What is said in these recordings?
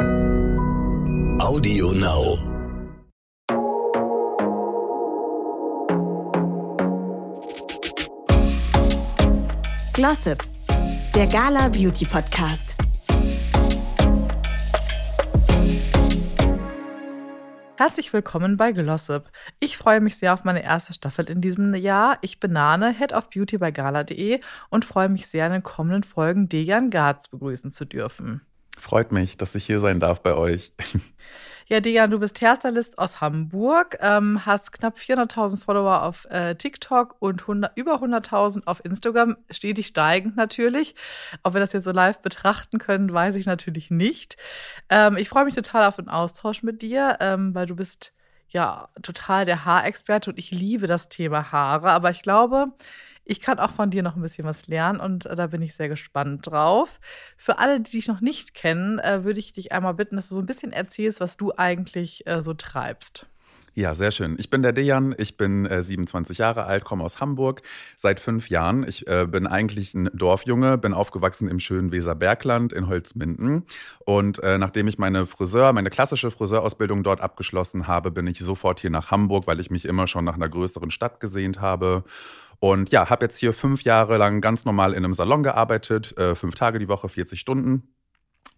Audio Now. Glossip, der Gala Beauty Podcast. Herzlich willkommen bei Glossip. Ich freue mich sehr auf meine erste Staffel in diesem Jahr. Ich bin Nane, Head of Beauty bei gala.de und freue mich sehr, in den kommenden Folgen Dejan Garz begrüßen zu dürfen. Freut mich, dass ich hier sein darf bei euch. Ja, Dejan, du bist Hairstylist aus Hamburg, ähm, hast knapp 400.000 Follower auf äh, TikTok und 100, über 100.000 auf Instagram, stetig steigend natürlich. Ob wir das jetzt so live betrachten können, weiß ich natürlich nicht. Ähm, ich freue mich total auf den Austausch mit dir, ähm, weil du bist ja total der Haarexperte und ich liebe das Thema Haare. Aber ich glaube, ich kann auch von dir noch ein bisschen was lernen und äh, da bin ich sehr gespannt drauf. Für alle, die dich noch nicht kennen, äh, würde ich dich einmal bitten, dass du so ein bisschen erzählst, was du eigentlich äh, so treibst. Ja, sehr schön. Ich bin der Dejan, ich bin äh, 27 Jahre alt, komme aus Hamburg seit fünf Jahren. Ich äh, bin eigentlich ein Dorfjunge, bin aufgewachsen im schönen Weserbergland in Holzminden. Und äh, nachdem ich meine Friseur, meine klassische Friseurausbildung dort abgeschlossen habe, bin ich sofort hier nach Hamburg, weil ich mich immer schon nach einer größeren Stadt gesehnt habe und ja, habe jetzt hier fünf Jahre lang ganz normal in einem Salon gearbeitet, äh, fünf Tage die Woche, 40 Stunden.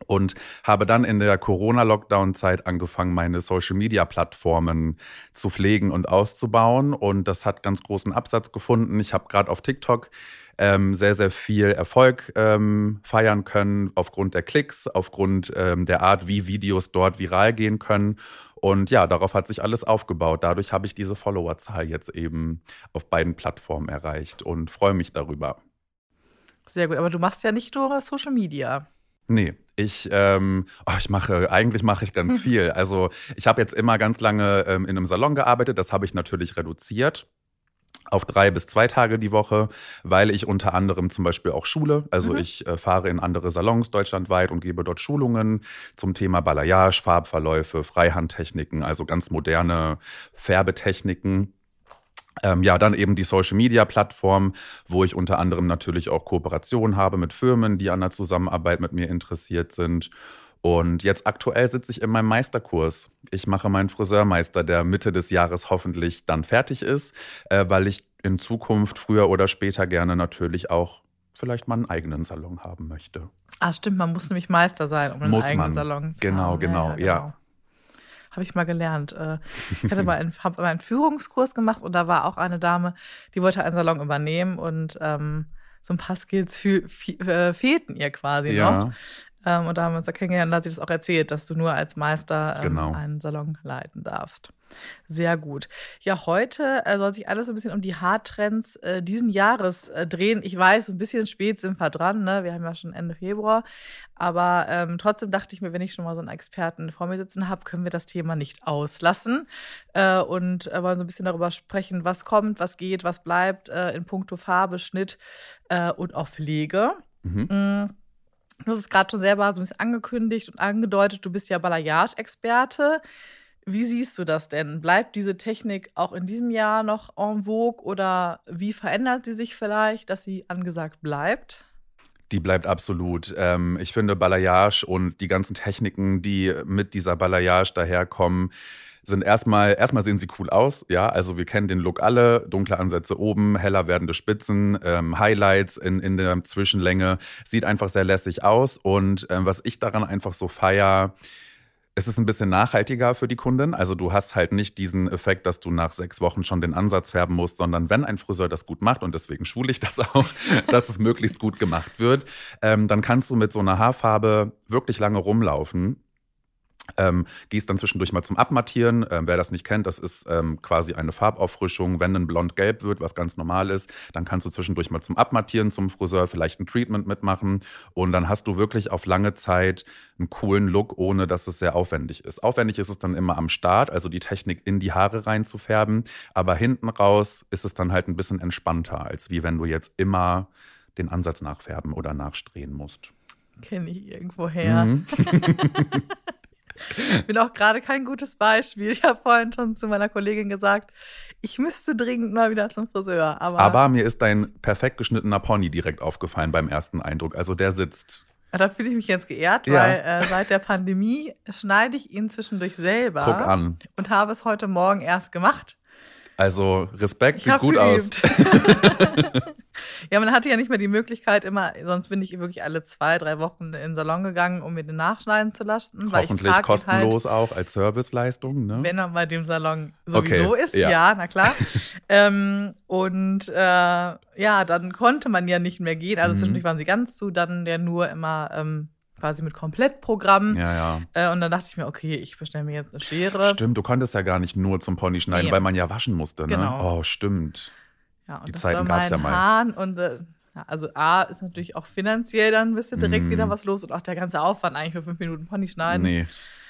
Und habe dann in der Corona-Lockdown-Zeit angefangen, meine Social-Media-Plattformen zu pflegen und auszubauen. Und das hat ganz großen Absatz gefunden. Ich habe gerade auf TikTok ähm, sehr, sehr viel Erfolg ähm, feiern können, aufgrund der Klicks, aufgrund ähm, der Art, wie Videos dort viral gehen können. Und ja, darauf hat sich alles aufgebaut. Dadurch habe ich diese Followerzahl jetzt eben auf beiden Plattformen erreicht und freue mich darüber. Sehr gut, aber du machst ja nicht nur Social Media. Nee, ich, ähm, oh, ich mache, eigentlich mache ich ganz viel. Also ich habe jetzt immer ganz lange ähm, in einem Salon gearbeitet, das habe ich natürlich reduziert auf drei bis zwei Tage die Woche, weil ich unter anderem zum Beispiel auch schule. Also mhm. ich äh, fahre in andere Salons deutschlandweit und gebe dort Schulungen zum Thema Balayage, Farbverläufe, Freihandtechniken, also ganz moderne Färbetechniken. Ähm, ja, dann eben die Social Media Plattform, wo ich unter anderem natürlich auch Kooperationen habe mit Firmen, die an der Zusammenarbeit mit mir interessiert sind. Und jetzt aktuell sitze ich in meinem Meisterkurs. Ich mache meinen Friseurmeister, der Mitte des Jahres hoffentlich dann fertig ist, äh, weil ich in Zukunft früher oder später gerne natürlich auch vielleicht mal einen eigenen Salon haben möchte. Ah, stimmt, man muss nämlich Meister sein, um einen muss eigenen man. Salon zu genau, haben. Genau, ja, genau, ja. Genau. Habe ich mal gelernt. Äh, ich hatte mal einen, hab mal einen Führungskurs gemacht und da war auch eine Dame, die wollte einen Salon übernehmen und ähm, so ein paar Skills äh, fehlten ihr quasi ja. noch. Ähm, und da haben wir uns da kennengelernt und da hat sie das auch erzählt, dass du nur als Meister ähm, genau. einen Salon leiten darfst. Sehr gut. Ja, heute äh, soll sich alles so ein bisschen um die Haartrends äh, diesen Jahres äh, drehen. Ich weiß, so ein bisschen spät sind wir dran, ne? Wir haben ja schon Ende Februar. Aber ähm, trotzdem dachte ich mir, wenn ich schon mal so einen Experten vor mir sitzen habe, können wir das Thema nicht auslassen. Äh, und äh, wollen so ein bisschen darüber sprechen, was kommt, was geht, was bleibt äh, in puncto Farbe, Schnitt und auch Pflege. Mhm. Mhm. Du hast es gerade schon selber so ein bisschen angekündigt und angedeutet, du bist ja Balayage-Experte. Wie siehst du das denn? Bleibt diese Technik auch in diesem Jahr noch en vogue oder wie verändert sie sich vielleicht, dass sie angesagt bleibt? Die bleibt absolut. Ähm, ich finde Balayage und die ganzen Techniken, die mit dieser Balayage daherkommen, sind erstmal, erstmal sehen sie cool aus, ja. Also wir kennen den Look alle, dunkle Ansätze oben, heller werdende Spitzen, ähm, Highlights in, in der Zwischenlänge. Sieht einfach sehr lässig aus. Und ähm, was ich daran einfach so feier, es ist ein bisschen nachhaltiger für die Kunden. Also du hast halt nicht diesen Effekt, dass du nach sechs Wochen schon den Ansatz färben musst, sondern wenn ein Friseur das gut macht, und deswegen schule ich das auch, dass es möglichst gut gemacht wird, ähm, dann kannst du mit so einer Haarfarbe wirklich lange rumlaufen ähm, gießt dann zwischendurch mal zum Abmattieren. Ähm, wer das nicht kennt, das ist ähm, quasi eine Farbauffrischung. Wenn ein blond-gelb wird, was ganz normal ist, dann kannst du zwischendurch mal zum Abmattieren zum Friseur vielleicht ein Treatment mitmachen. Und dann hast du wirklich auf lange Zeit einen coolen Look, ohne dass es sehr aufwendig ist. Aufwendig ist es dann immer am Start, also die Technik in die Haare reinzufärben. Aber hinten raus ist es dann halt ein bisschen entspannter, als wie wenn du jetzt immer den Ansatz nachfärben oder nachstrehen musst. Kenne ich irgendwo her. Mhm. bin auch gerade kein gutes Beispiel. Ich habe vorhin schon zu meiner Kollegin gesagt, ich müsste dringend mal wieder zum Friseur. Aber, aber mir ist dein perfekt geschnittener Pony direkt aufgefallen beim ersten Eindruck. Also der sitzt. Da fühle ich mich jetzt geehrt, Ja. weil äh, seit der Pandemie schneide ich ihn zwischendurch selber. Guck an. Und habe es heute Morgen erst gemacht. Also Respekt, Ich sieht gut aus. geübt. ja, man hatte ja nicht mehr die Möglichkeit, immer, sonst bin ich wirklich alle zwei, drei Wochen in den Salon gegangen, um mir den nachschneiden zu lassen. Hoffentlich ihn kostenlos auch als Serviceleistung. Ne? Halt, wenn er bei dem Salon sowieso Okay, ist, ja. ja, na klar. ähm, und äh, ja, dann konnte man ja nicht mehr gehen. Also Mhm. zwischendurch waren sie ganz zu, dann ja nur immer ähm, quasi mit Komplettprogramm. ja, ja. Äh, und dann dachte ich mir, okay, ich bestelle mir jetzt eine Schere. Stimmt, du konntest ja gar nicht nur zum Pony schneiden, Nee. weil man ja waschen musste. Ne? Genau. Oh, stimmt. Ja, und Die das Zeiten war gab's ja mal. Haaren und äh, ja, also A ist natürlich auch finanziell dann ein bisschen direkt Mm. wieder was los und auch der ganze Aufwand eigentlich für fünf Minuten Pony schneiden. Nee.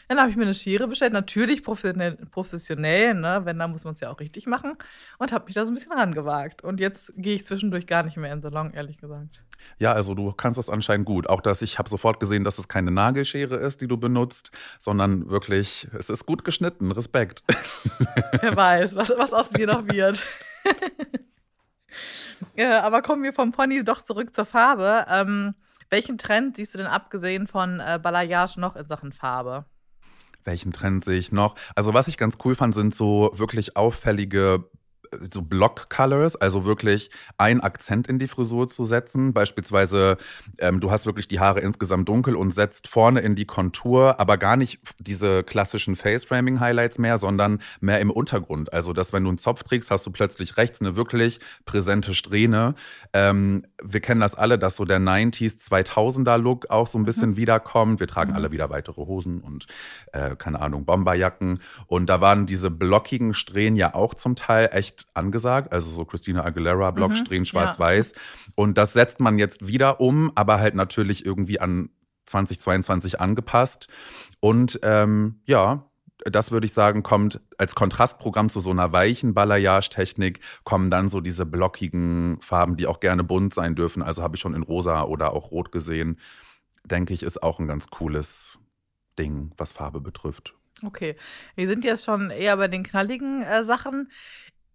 Dann habe ich mir eine Schere bestellt, natürlich professionell, professionell ne? wenn, dann muss man es ja auch richtig machen und habe mich da so ein bisschen rangewagt. Und jetzt gehe ich zwischendurch gar nicht mehr in den Salon, ehrlich gesagt. Ja, also du kannst das anscheinend gut. Auch dass ich habe sofort gesehen, dass es keine Nagelschere ist, die du benutzt, sondern wirklich, es ist gut geschnitten. Respekt. Wer weiß, was, was aus mir noch wird. ja, aber kommen wir vom Pony doch zurück zur Farbe. Ähm, welchen Trend siehst du denn abgesehen von äh, Balayage noch in Sachen Farbe? Welchen Trend sehe ich noch? Also, was ich ganz cool fand, sind so wirklich auffällige so Block-Colors, also wirklich einen Akzent in die Frisur zu setzen. Beispielsweise, ähm, du hast wirklich die Haare insgesamt dunkel und setzt vorne in die Kontur, aber gar nicht diese klassischen Face-Framing-Highlights mehr, sondern mehr im Untergrund. Also, dass wenn du einen Zopf trägst, hast du plötzlich rechts eine wirklich präsente Strähne. Ähm, wir kennen das alle, dass so der 90s, 2000er-Look auch so ein bisschen wiederkommt. Wir tragen Mhm. alle wieder weitere Hosen und, äh, keine Ahnung, Bomberjacken. Und da waren diese blockigen Strähnen ja auch zum Teil echt angesagt. Also so Christina Aguilera, Blocksträhnen, Mhm, ja. schwarz-weiß. Und das setzt man jetzt wieder um, aber halt natürlich irgendwie an 2022 angepasst. Und ähm, ja, das würde ich sagen, kommt als Kontrastprogramm zu so einer weichen Balayage-Technik, kommen dann so diese blockigen Farben, die auch gerne bunt sein dürfen. Also habe ich schon in rosa oder auch rot gesehen. Denke ich, ist auch ein ganz cooles Ding, was Farbe betrifft. Okay, wir sind jetzt schon eher bei den knalligen äh, Sachen.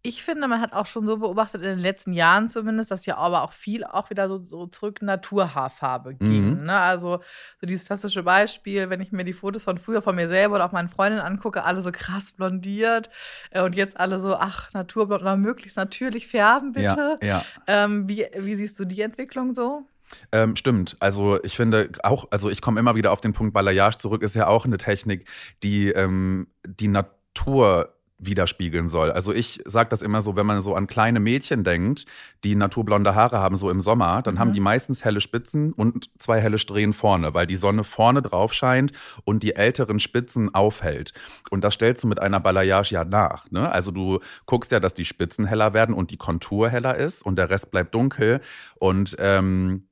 Ich finde, man hat auch schon so beobachtet, in den letzten Jahren zumindest, dass ja aber auch viel auch wieder so, so zurück Naturhaarfarbe ging. Mhm. Ne? Also so dieses klassische Beispiel, wenn ich mir die Fotos von früher von mir selber oder auch meinen Freundinnen angucke, alle so krass blondiert äh, und jetzt alle so, ach, naturblond oder möglichst natürlich färben, bitte. Ja, ja. Ähm, wie, wie siehst du die Entwicklung so? Ähm, stimmt. Also ich finde auch, also ich komme immer wieder auf den Punkt Balayage zurück, ist ja auch eine Technik, die ähm, die Natur widerspiegeln soll. Also ich sage das immer so, wenn man so an kleine Mädchen denkt, die naturblonde Haare haben, so im Sommer, dann Mhm. haben die meistens helle Spitzen und zwei helle Strähnen vorne, weil die Sonne vorne drauf scheint und die älteren Spitzen aufhält. Und das stellst du mit einer Balayage ja nach. Ne? Also du guckst ja, dass die Spitzen heller werden und die Kontur heller ist und der Rest bleibt dunkel. Und ähm,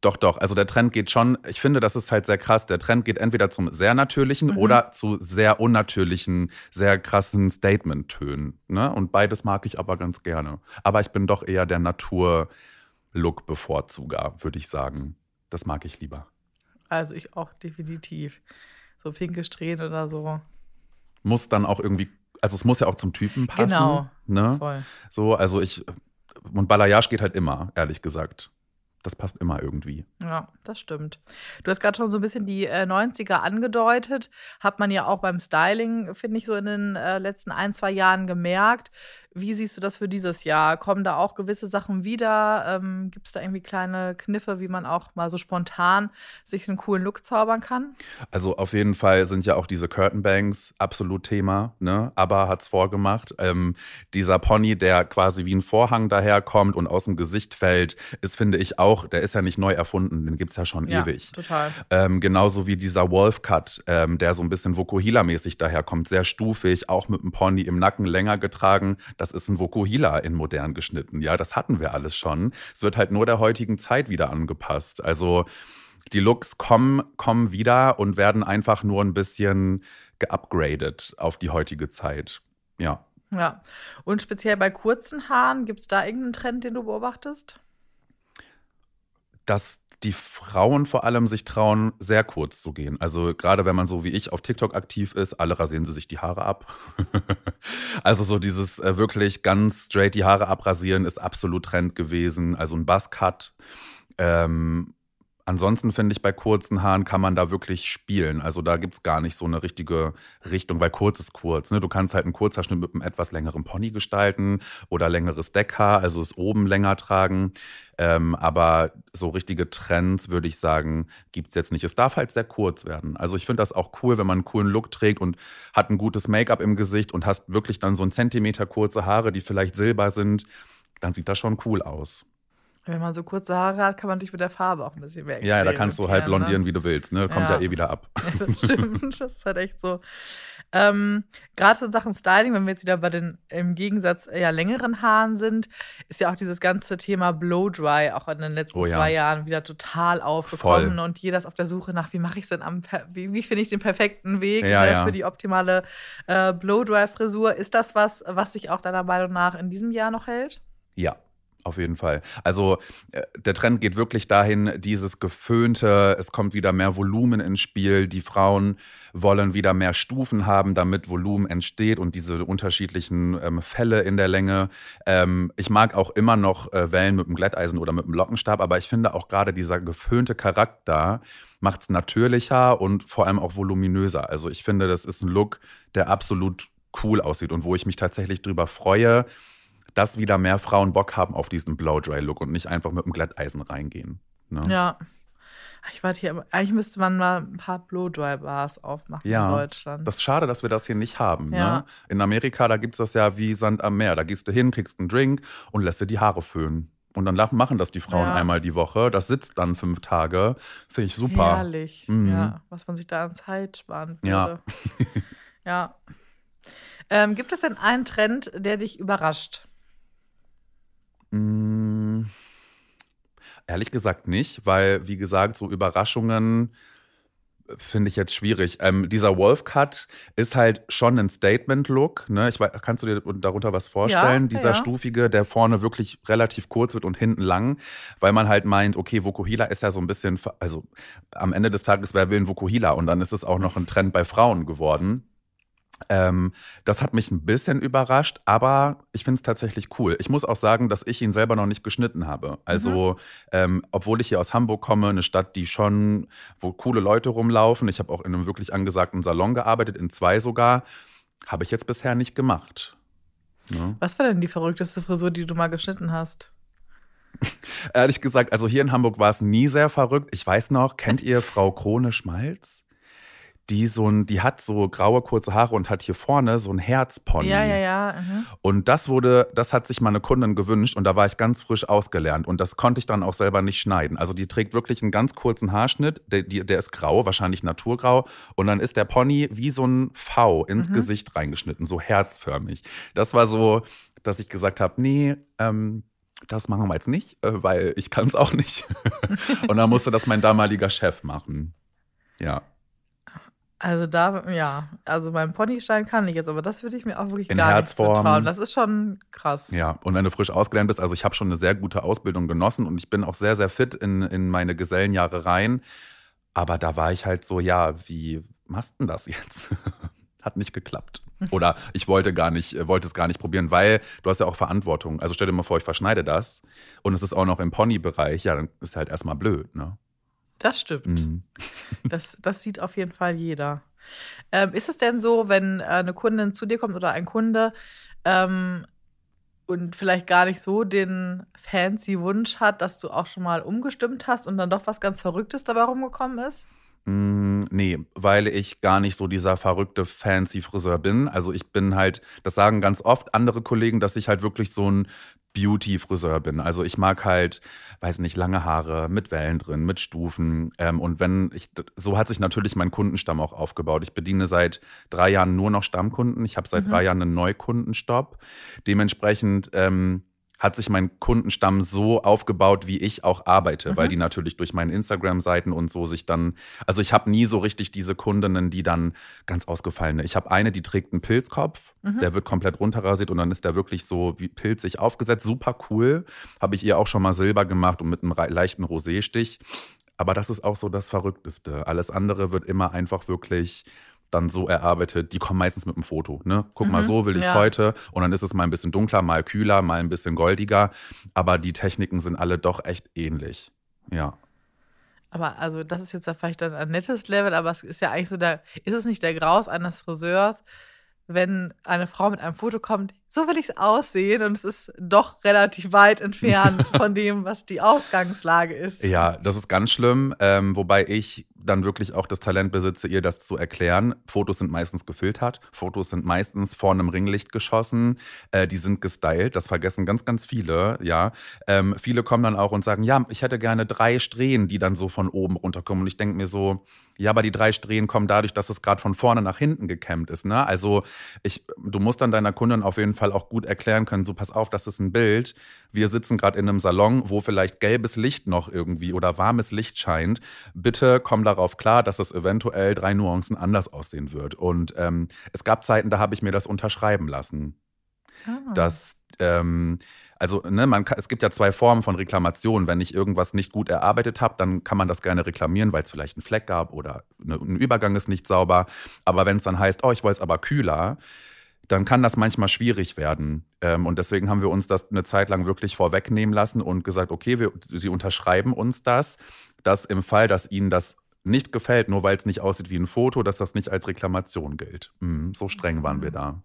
doch, doch. Also der Trend geht schon, ich finde, das ist halt sehr krass. Der Trend geht entweder zum sehr natürlichen Mhm. oder zu sehr unnatürlichen, sehr krassen Statement-Tönen. Ne? Und beides mag ich aber ganz gerne. Aber ich bin doch eher der Natur-Look-Bevorzuger, würde ich sagen. Das mag ich lieber. Also ich auch definitiv. So pinke Strähnen oder so. Muss dann auch irgendwie, also es muss ja auch zum Typen passen. Genau. Ne? Voll. So, also ich, und Balayage geht halt immer, ehrlich gesagt. Das passt immer irgendwie. Ja, das stimmt. Du hast gerade schon so ein bisschen die äh, 90er angedeutet. Hat man ja auch beim Styling, finde ich, so in den äh, letzten ein, zwei Jahren gemerkt. Wie siehst du das für dieses Jahr? Kommen da auch gewisse Sachen wieder? Ähm, Gibt es da irgendwie kleine Kniffe, wie man auch mal so spontan sich einen coolen Look zaubern kann? Also auf jeden Fall sind ja auch diese Curtain Bangs absolut Thema. Ne? Aber hat's vorgemacht. Ähm, dieser Pony, der quasi wie ein Vorhang daherkommt und aus dem Gesicht fällt, ist, finde ich, auch, der ist ja nicht neu erfunden, den gibt's ja schon Ja, ewig. total. Ähm, genauso wie dieser Wolf Cut, ähm, der so ein bisschen Vokuhila-mäßig daherkommt, sehr stufig, auch mit dem Pony im Nacken länger getragen. Das ist ein Vokuhila in modern geschnitten. Ja, das hatten wir alles schon. Es wird halt nur der heutigen Zeit wieder angepasst. Also die Looks kommen, kommen wieder und werden einfach nur ein bisschen geupgradet auf die heutige Zeit. Ja. Ja. Und speziell bei kurzen Haaren, gibt es da irgendeinen Trend, den du beobachtest? dass die Frauen vor allem sich trauen, sehr kurz zu gehen. Also gerade wenn man so wie ich auf TikTok aktiv ist, alle rasieren sie sich die Haare ab. also so dieses äh, wirklich ganz straight die Haare abrasieren ist absolut Trend gewesen. Also ein Buzzcut. Ähm, Ansonsten finde ich, bei kurzen Haaren kann man da wirklich spielen. Also da gibt es gar nicht so eine richtige Richtung, weil kurz ist kurz. Ne? Du kannst halt einen Kurzhaarschnitt mit einem etwas längeren Pony gestalten oder längeres Deckhaar, also es oben länger tragen. Ähm, aber so richtige Trends, würde ich sagen, gibt es jetzt nicht. Es darf halt sehr kurz werden. Also ich finde das auch cool, wenn man einen coolen Look trägt und hat ein gutes Make-up im Gesicht und hast wirklich dann so einen Zentimeter kurze Haare, die vielleicht silber sind. Dann sieht das schon cool aus. Wenn man so kurze Haare hat, kann man dich mit der Farbe auch ein bisschen mehr Ja, da kannst du halt blondieren, ne? wie du willst. Ne? Kommt ja. ja eh wieder ab. Ja, das stimmt. das ist halt echt so. Ähm, Gerade in Sachen Styling, wenn wir jetzt wieder bei den im Gegensatz eher längeren Haaren sind, ist ja auch dieses ganze Thema Blow-Dry auch in den letzten oh, ja. zwei Jahren wieder total aufgekommen. Voll. Und jeder ist auf der Suche nach, wie mache ich es denn am, wie, wie finde ich den perfekten Weg äh, für die optimale äh, Blow-Dry-Frisur. Ist das was, was sich auch deiner Meinung nach in diesem Jahr noch hält? Ja, auf jeden Fall. Also äh, der Trend geht wirklich dahin, dieses geföhnte, es kommt wieder mehr Volumen ins Spiel. Die Frauen wollen wieder mehr Stufen haben, damit Volumen entsteht und diese unterschiedlichen ähm, Fälle in der Länge. Ähm, ich mag auch immer noch äh, Wellen mit dem Glätteisen oder mit dem Lockenstab, aber ich finde auch gerade dieser geföhnte Charakter macht es natürlicher und vor allem auch voluminöser. Also ich finde, das ist ein Look, der absolut cool aussieht und wo ich mich tatsächlich drüber freue, dass wieder mehr Frauen Bock haben auf diesen Blow-Dry-Look und nicht einfach mit dem Glätteisen reingehen. Ne? Ja. Ich warte hier, eigentlich müsste man mal ein paar Blow-Dry-Bars aufmachen ja, in Deutschland. Das ist schade, dass wir das hier nicht haben. Ja. Ne? In Amerika, da gibt es das ja wie Sand am Meer. Da gehst du hin, kriegst einen Drink und lässt dir die Haare föhnen. Und dann machen das die Frauen ja. einmal die Woche. Das sitzt dann fünf Tage. Finde ich super. Herrlich. Mhm. Ja, was man sich da an Zeit sparen würde. Ja. ja. Ähm, gibt es denn einen Trend, der dich überrascht? Mm, ehrlich gesagt nicht, weil, wie gesagt, so Überraschungen finde ich jetzt schwierig. Ähm, dieser Wolf-Cut ist halt schon ein Statement-Look. Ne? kannst du dir darunter was vorstellen? Ja, Dieser ja. stufige, der vorne wirklich relativ kurz wird und hinten lang, weil man halt meint, okay, Vokuhila ist ja so ein bisschen, also am Ende des Tages, wer will ein Vokuhila? Und dann ist es auch noch ein Trend bei Frauen geworden. Ähm, das hat mich ein bisschen überrascht, aber ich finde es tatsächlich cool. Ich muss auch sagen, dass ich ihn selber noch nicht geschnitten habe. Also, mhm. ähm, obwohl ich hier aus Hamburg komme, eine Stadt, die schon, wo coole Leute rumlaufen. Ich habe auch in einem wirklich angesagten Salon gearbeitet, in zwei sogar. Habe ich jetzt bisher nicht gemacht. Ja. Was war denn die verrückteste Frisur, die du mal geschnitten hast? Ehrlich gesagt, also hier in Hamburg war es nie sehr verrückt. Ich weiß noch, kennt ihr Frau Krone Schmalz? Die so ein, die hat so graue kurze Haare und hat hier vorne so ein Herzpony. Ja, ja, ja. Mhm. Und das wurde, das hat sich meine Kundin gewünscht und da war ich ganz frisch ausgelernt und das konnte ich dann auch selber nicht schneiden. Also die trägt wirklich einen ganz kurzen Haarschnitt, der, der ist grau, wahrscheinlich naturgrau und dann ist der Pony wie so ein V ins mhm. Gesicht reingeschnitten, so herzförmig. Das war so, dass ich gesagt habe, nee, ähm, das machen wir jetzt nicht, äh, weil ich kann es auch nicht. und dann musste das mein damaliger Chef machen. Ja. Also da, ja, also beim Ponystein kann ich jetzt, aber das würde ich mir auch wirklich In gar Herzform. nicht zutrauen. Das ist schon krass. Ja, und wenn du frisch ausgelernt bist, also ich habe schon eine sehr gute Ausbildung genossen und ich bin auch sehr, sehr fit in, in meine Gesellenjahre rein. Aber da war ich halt so, ja, wie machst du denn das jetzt? Hat nicht geklappt. Oder ich wollte gar nicht, wollte es gar nicht probieren, weil du hast ja auch Verantwortung. Also stell dir mal vor, ich verschneide das und es ist auch noch im Ponybereich, ja, dann ist halt erstmal blöd, ne? Das stimmt. Mhm. Das, das sieht auf jeden Fall jeder. Ähm, ist es denn so, wenn äh, eine Kundin zu dir kommt oder ein Kunde ähm, und vielleicht gar nicht so den fancy Wunsch hat, dass du auch schon mal umgestimmt hast und dann doch was ganz Verrücktes dabei rumgekommen ist? Mm, nee, weil ich gar nicht so dieser verrückte fancy Friseur bin. Also ich bin halt, das sagen ganz oft andere Kollegen, dass ich halt wirklich so ein Beauty-Friseur bin. Also ich mag halt, weiß nicht, lange Haare mit Wellen drin, mit Stufen. Ähm, und wenn ich, so hat sich natürlich mein Kundenstamm auch aufgebaut. Ich bediene seit drei Jahren nur noch Stammkunden. Ich habe seit mhm. drei Jahren einen Neukundenstopp. Dementsprechend ähm, hat sich mein Kundenstamm so aufgebaut, wie ich auch arbeite, mhm. weil die natürlich durch meine Instagram-Seiten und so sich dann, also ich habe nie so richtig diese Kundinnen, die dann ganz ausgefallene. Ich habe eine, die trägt einen Pilzkopf, mhm. der wird komplett runterrasiert und dann ist der wirklich so wie pilzig aufgesetzt, super cool. Habe ich ihr auch schon mal Silber gemacht und mit einem leichten Roséstich. Aber das ist auch so das Verrückteste. Alles andere wird immer einfach wirklich dann so erarbeitet, die kommen meistens mit einem Foto. Ne? Guck mhm, mal, so will ich es ja. heute. Und dann ist es mal ein bisschen dunkler, mal kühler, mal ein bisschen goldiger. Aber die Techniken sind alle doch echt ähnlich. Ja. Aber also das ist jetzt ja vielleicht dann ein nettes Level, aber es ist ja eigentlich so der, ist es nicht der Graus eines Friseurs, wenn eine Frau mit einem Foto kommt, so will ich es aussehen und es ist doch relativ weit entfernt von dem, was die Ausgangslage ist. Ja, das ist ganz schlimm, ähm, wobei ich dann wirklich auch das Talent besitze, ihr das zu erklären. Fotos sind meistens gefiltert, Fotos sind meistens vor einem Ringlicht geschossen, äh, die sind gestylt, das vergessen ganz, ganz viele, ja. Ähm, viele kommen dann auch und sagen, ja, ich hätte gerne drei Strähnen, die dann so von oben runterkommen. Und ich denke mir so, ja, aber die drei Strähnen kommen dadurch, dass es gerade von vorne nach hinten gekämmt ist. Ne? Also ich, du musst dann deiner Kundin auf jeden Fall auch gut erklären können, so pass auf, das ist ein Bild. Wir sitzen gerade in einem Salon, wo vielleicht gelbes Licht noch irgendwie oder warmes Licht scheint. Bitte komm darauf klar, dass es eventuell drei Nuancen anders aussehen wird. Und ähm, es gab Zeiten, da habe ich mir das unterschreiben lassen. Ah. Dass ähm, also ne, man kann, es gibt ja zwei Formen von Reklamation. Wenn ich irgendwas nicht gut erarbeitet habe, dann kann man das gerne reklamieren, weil es vielleicht einen Fleck gab oder eine, ein Übergang ist nicht sauber. Aber wenn es dann heißt, oh, ich wollte es aber kühler, dann kann das manchmal schwierig werden. Ähm, und deswegen haben wir uns das eine Zeit lang wirklich vorwegnehmen lassen und gesagt, okay, wir, Sie unterschreiben uns das, dass im Fall, dass Ihnen das nicht gefällt, nur weil es nicht aussieht wie ein Foto, dass das nicht als Reklamation gilt. Mhm, so streng waren wir da.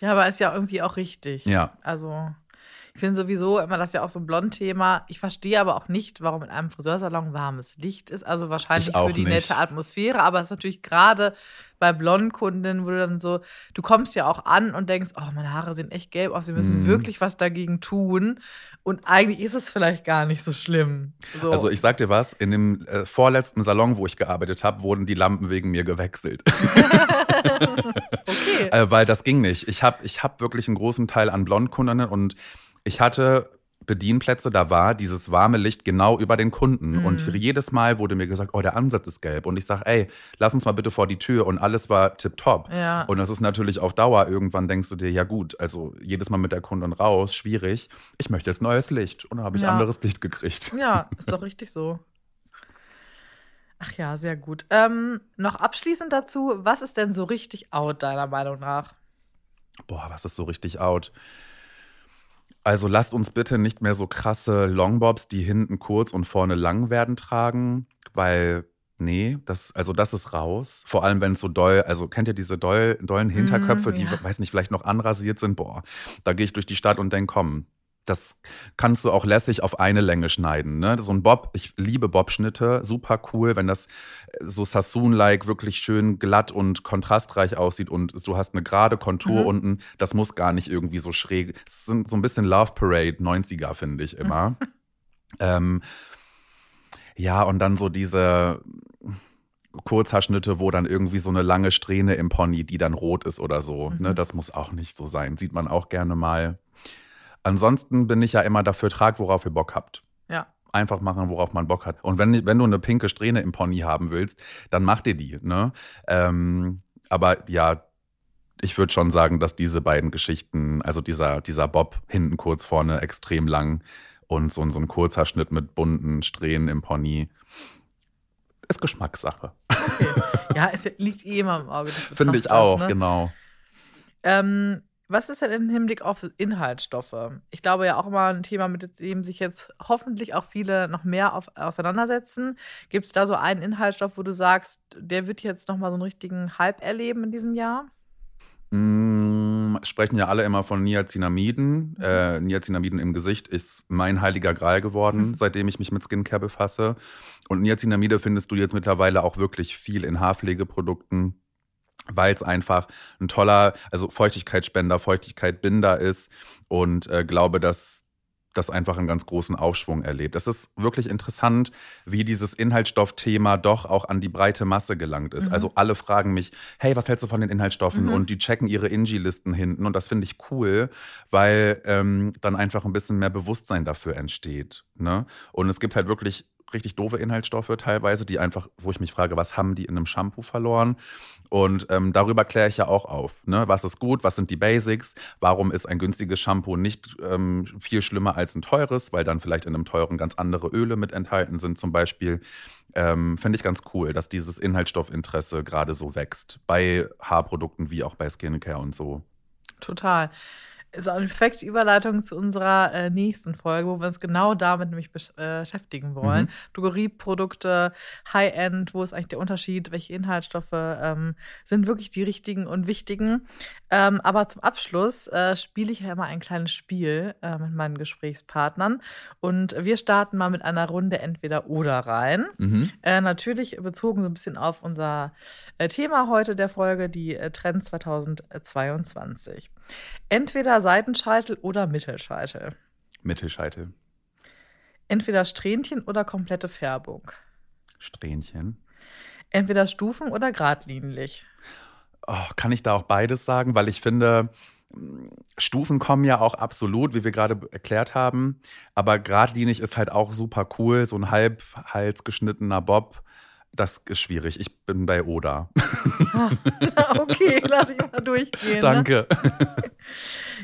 Ja, aber ist ja irgendwie auch richtig. Ja. Also ich finde sowieso immer das ja auch so ein Blond-Thema. Ich verstehe aber auch nicht, warum in einem Friseursalon warmes Licht ist. Also wahrscheinlich für die nicht. nette Atmosphäre, aber es ist natürlich gerade bei Blondkunden, wo du dann so, du kommst ja auch an und denkst, oh, meine Haare sehen echt gelb aus, wir müssen mm. wirklich was dagegen tun. Und eigentlich ist es vielleicht gar nicht so schlimm. So. Also ich sag dir was, in dem äh, vorletzten Salon, wo ich gearbeitet habe, wurden die Lampen wegen mir gewechselt. okay. äh, weil das ging nicht. Ich habe ich hab wirklich einen großen Teil an Blondkundinnen und ich hatte Bedienplätze, da war dieses warme Licht genau über den Kunden. Mhm. Und jedes Mal wurde mir gesagt, oh, der Ansatz ist gelb. Und ich sage, ey, lass uns mal bitte vor die Tür. Und alles war tipptopp. Ja. Und das ist natürlich auf Dauer. Irgendwann denkst du dir, ja gut, also jedes Mal mit der Kundin raus, schwierig. Ich möchte jetzt neues Licht. Und dann habe ich ja. anderes Licht gekriegt. Ja, ist doch richtig so. Ach ja, sehr gut. Ähm, noch abschließend dazu, was ist denn so richtig out, deiner Meinung nach? Boah, was ist so richtig out? Also lasst uns bitte nicht mehr so krasse Longbobs, die hinten kurz und vorne lang werden, tragen, weil nee, das, also das ist raus. Vor allem, wenn es so doll, also kennt ihr diese doll, dollen Hinterköpfe, mm, ja. die, weiß nicht, vielleicht noch anrasiert sind? Boah, da gehe ich durch die Stadt und denke, komm, das kannst du auch lässig auf eine Länge schneiden. Ne? So ein Bob, ich liebe Bob-Schnitte, super cool, wenn das so Sassoon-like wirklich schön glatt und kontrastreich aussieht und du hast eine gerade Kontur mhm. unten. Das muss gar nicht irgendwie so schräg. Es sind so ein bisschen Love Parade 90er, finde ich immer. ähm, ja, und dann so diese Kurzhaarschnitte, wo dann irgendwie so eine lange Strähne im Pony, die dann rot ist oder so. Ne? Mhm. Ne? Das muss auch nicht so sein. Sieht man auch gerne mal. Ansonsten bin ich ja immer dafür, tragt, worauf ihr Bock habt. Ja. Einfach machen, worauf man Bock hat. Und wenn, wenn du eine pinke Strähne im Pony haben willst, dann mach dir die. Ne? Ähm, aber ja, ich würde schon sagen, dass diese beiden Geschichten, also dieser, dieser Bob hinten kurz vorne extrem lang und so, so ein kurzer Schnitt mit bunten Strähnen im Pony, ist Geschmackssache. Okay. Ja, es liegt eh immer im Auge. Finde ich auch, ne? genau. Ähm, was ist denn im Hinblick auf Inhaltsstoffe? Ich glaube ja auch immer ein Thema, mit dem sich jetzt hoffentlich auch viele noch mehr auf, auseinandersetzen. Gibt es da so einen Inhaltsstoff, wo du sagst, der wird jetzt nochmal so einen richtigen Hype erleben in diesem Jahr? Mm, sprechen ja alle immer von Niacinamiden. Mhm. Äh, Niacinamiden im Gesicht ist mein heiliger Gral geworden, mhm. seitdem ich mich mit Skincare befasse. Und Niacinamide findest du jetzt mittlerweile auch wirklich viel in Haarpflegeprodukten weil es einfach ein toller, also Feuchtigkeitsspender, Feuchtigkeitbinder ist und äh, glaube, dass das einfach einen ganz großen Aufschwung erlebt. Es ist wirklich interessant, wie dieses Inhaltsstoffthema doch auch an die breite Masse gelangt ist. Mhm. Also alle fragen mich, hey, was hältst du von den Inhaltsstoffen? Mhm. Und die checken ihre Ingi-Listen hinten. Und das finde ich cool, weil ähm, dann einfach ein bisschen mehr Bewusstsein dafür entsteht. Ne? Und es gibt halt wirklich richtig doofe Inhaltsstoffe teilweise, die einfach, wo ich mich frage, was haben die in einem Shampoo verloren? Und ähm, darüber kläre ich ja auch auf. Ne? Was ist gut? Was sind die Basics? Warum ist ein günstiges Shampoo nicht ähm, viel schlimmer als ein teures? Weil dann vielleicht in einem teuren ganz andere Öle mit enthalten sind, zum Beispiel. Ähm, Finde ich ganz cool, dass dieses Inhaltsstoffinteresse gerade so wächst. Bei Haarprodukten wie auch bei Skincare und so. Total. Ist auch eine perfekte Überleitung zu unserer äh, nächsten Folge, wo wir uns genau damit nämlich besch äh, beschäftigen wollen. Mhm. Drogerieprodukte, High-End, wo ist eigentlich der Unterschied, welche Inhaltsstoffe ähm, sind wirklich die richtigen und wichtigen. Ähm, aber zum Abschluss äh, spiele ich ja immer ein kleines Spiel äh, mit meinen Gesprächspartnern und wir starten mal mit einer Runde entweder oder rein. Mhm. Äh, natürlich bezogen so ein bisschen auf unser äh, Thema heute der Folge, die Trends 2022. Entweder Seitenscheitel oder Mittelscheitel. Mittelscheitel. Entweder Strähnchen oder komplette Färbung. Strähnchen. Entweder Stufen oder geradlinig. Oh, kann ich da auch beides sagen? Weil ich finde, Stufen kommen ja auch absolut, wie wir gerade erklärt haben. Aber geradlinig ist halt auch super cool. So ein halb Hals geschnittener Bob das ist schwierig. Ich bin bei Oda. okay, lass ich mal durchgehen. Ne? Danke. Ne?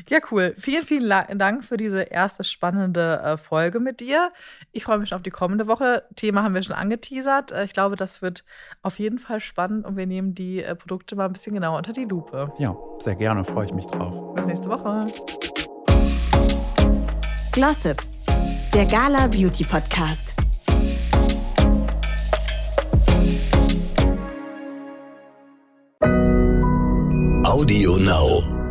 Ja, cool. Vielen, vielen Dank für diese erste spannende äh, Folge mit dir. Ich freue mich schon auf die kommende Woche. Thema haben wir schon angeteasert. Äh, ich glaube, das wird auf jeden Fall spannend und wir nehmen die äh, Produkte mal ein bisschen genauer unter die Lupe. Ja, sehr gerne. Freue ich mich drauf. Bis nächste Woche. Glossip, der Gala Beauty Podcast. Now.